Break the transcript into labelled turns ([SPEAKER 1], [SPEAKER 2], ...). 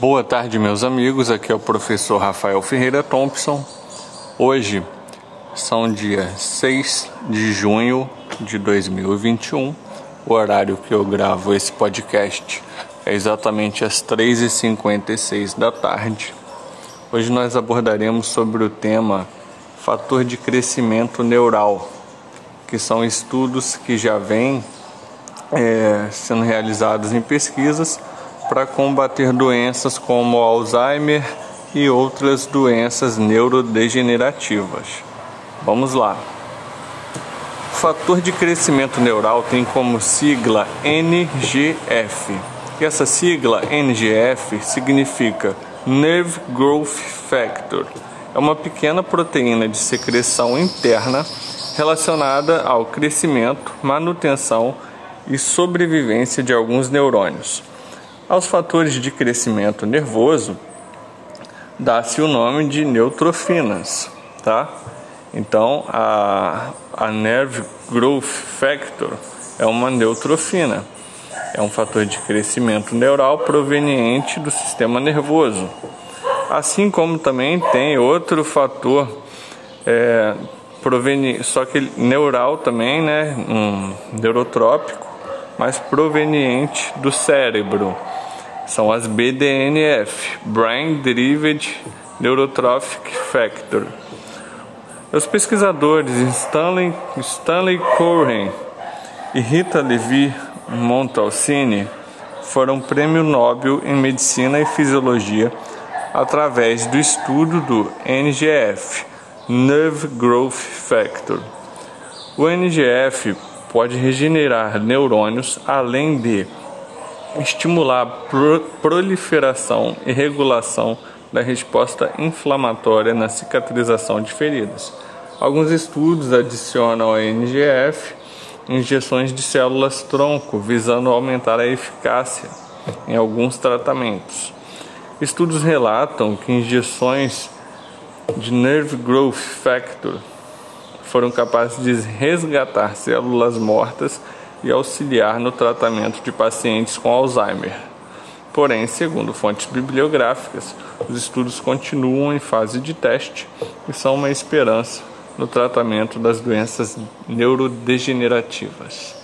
[SPEAKER 1] Boa tarde, meus amigos. Aqui é o professor Rafael Ferreira Thompson. Hoje são dia 6 de junho de 2021. O horário que eu gravo esse podcast é exatamente às 3h56 da tarde. Hoje nós abordaremos sobre o tema fator de crescimento neural, que são estudos que já vêm é, sendo realizados em pesquisas para combater doenças como Alzheimer e outras doenças neurodegenerativas. Vamos lá. O fator de crescimento neural tem como sigla NGF. E essa sigla NGF significa Nerve Growth Factor. É uma pequena proteína de secreção interna relacionada ao crescimento, manutenção e sobrevivência de alguns neurônios. Aos fatores de crescimento nervoso dá-se o nome de neutrofinas, tá? Então, a, a Nerve Growth Factor é uma neutrofina. É um fator de crescimento neural proveniente do sistema nervoso. Assim como também tem outro fator é, proveniente, só que neural também, né, um neurotrópico, mas proveniente do cérebro são as BDNF, Brain Derived Neurotrophic Factor. Os pesquisadores Stanley, Stanley Cohen e Rita Levi Montalcini foram prêmio Nobel em Medicina e Fisiologia através do estudo do NGF, Nerve Growth Factor. O NGF pode regenerar neurônios além de estimular a proliferação e regulação da resposta inflamatória na cicatrização de feridas. Alguns estudos adicionam ao NGF injeções de células tronco, visando aumentar a eficácia em alguns tratamentos. Estudos relatam que injeções de Nerve Growth Factor foram capazes de resgatar células mortas e auxiliar no tratamento de pacientes com Alzheimer. Porém, segundo fontes bibliográficas, os estudos continuam em fase de teste e são uma esperança no tratamento das doenças neurodegenerativas.